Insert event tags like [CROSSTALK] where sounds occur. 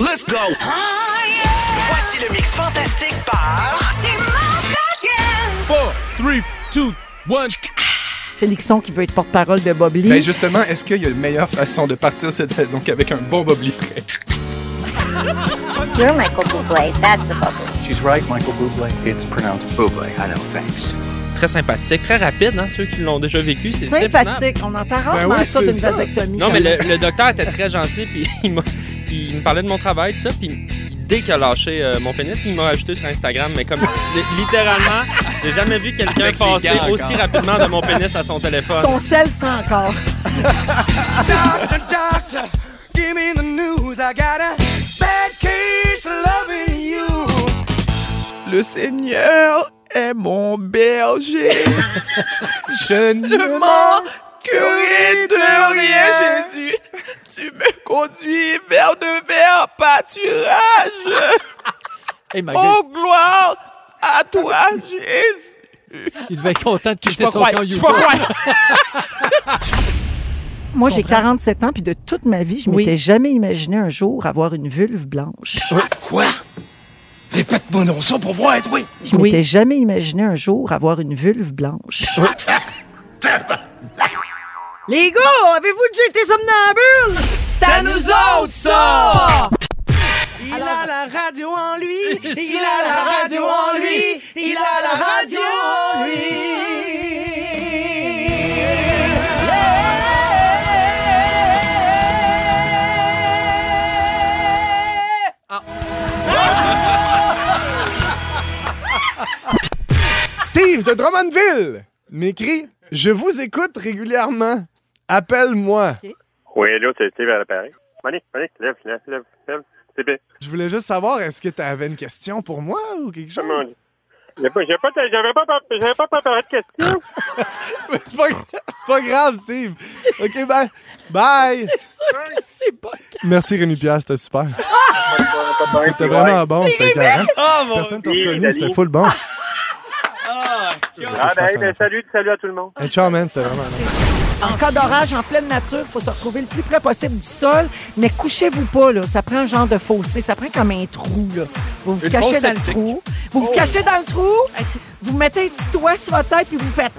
Let's go! Voici le mix fantastique par... C'est 4, 3, 2, 1. Félixon qui veut être porte-parole de Bob Lee. Ben justement, est-ce qu'il y a une meilleure façon de partir cette saison qu'avec un bon Bob Lee frais? You're Michael Bublé. That's a bubble. She's right, Michael Bublé. It's pronounced Bublé. I know, thanks. Très sympathique, très rapide, hein, ceux qui l'ont déjà vécu. C'est. Sympathique. On entend rarement Ben oui, ça d'une vasectomie. Non, mais le, le docteur était très gentil, puis [LAUGHS] il, m'a- il me parlait de mon travail, tout ça, puis dès qu'il a lâché euh, mon pénis, il m'a ajouté sur Instagram, mais comme [LAUGHS] li- littéralement, j'ai jamais vu quelqu'un passer aussi rapidement de mon pénis à son téléphone. Son sel sent encore. Doctor, give me the news. I got a bad case loving you. Le Seigneur est mon berger. [LAUGHS] Je ne manquerai de rien, Jésus. Tu me conduis vers de verts pâturages. [LAUGHS] Hey, ma Oh, gloire à toi, Jésus. il devait être content de quitter son camp croire. [LAUGHS] Moi, j'ai comprends? ça? 47 ans, puis de toute ma vie, je Oui. m'étais jamais imaginé un jour avoir une vulve blanche. Quoi? Répète-moi non ça pour voir, oui. Je Oui. m'étais jamais imaginé un jour avoir une vulve blanche. [LAUGHS] Les gars, avez-vous déjà été somnambule? C'est à nous autres, ça! Il a la radio en lui. [LAUGHS] Il a la radio en lui. Il a la radio en lui. Steve de Drummondville m'écrit Je vous écoute régulièrement. Appelle-moi. Oui, là, c'est Steve à l'appareil. Allez, allez, lève, lève, lève, lève. C'est bien. Je voulais juste savoir, est-ce que tu avais une question pour moi ou quelque chose? Comment on dit? J'avais pas, j'avais pas, j'avais pas, j'avais pas préparé de questions. [LAUGHS] c'est, pas, c'est pas grave, Steve. OK, bye. Bye. [LAUGHS] C'est pas Merci, Rémi Pierre, c'était super. [LAUGHS] C'était vraiment bon, c'était carré. Oh Personne t'a reconnu, c'était full bon. Salut, salut à tout le monde. Ciao, man. En cas d'orage, en pleine nature, il faut se retrouver le plus près possible du sol. Mais couchez-vous pas, là. Ça prend un genre de fossé. Ça prend comme un trou, là. Vous vous cachez dans le trou. Vous vous cachez dans le trou. Vous mettez un petit doigt sur votre tête puis vous faites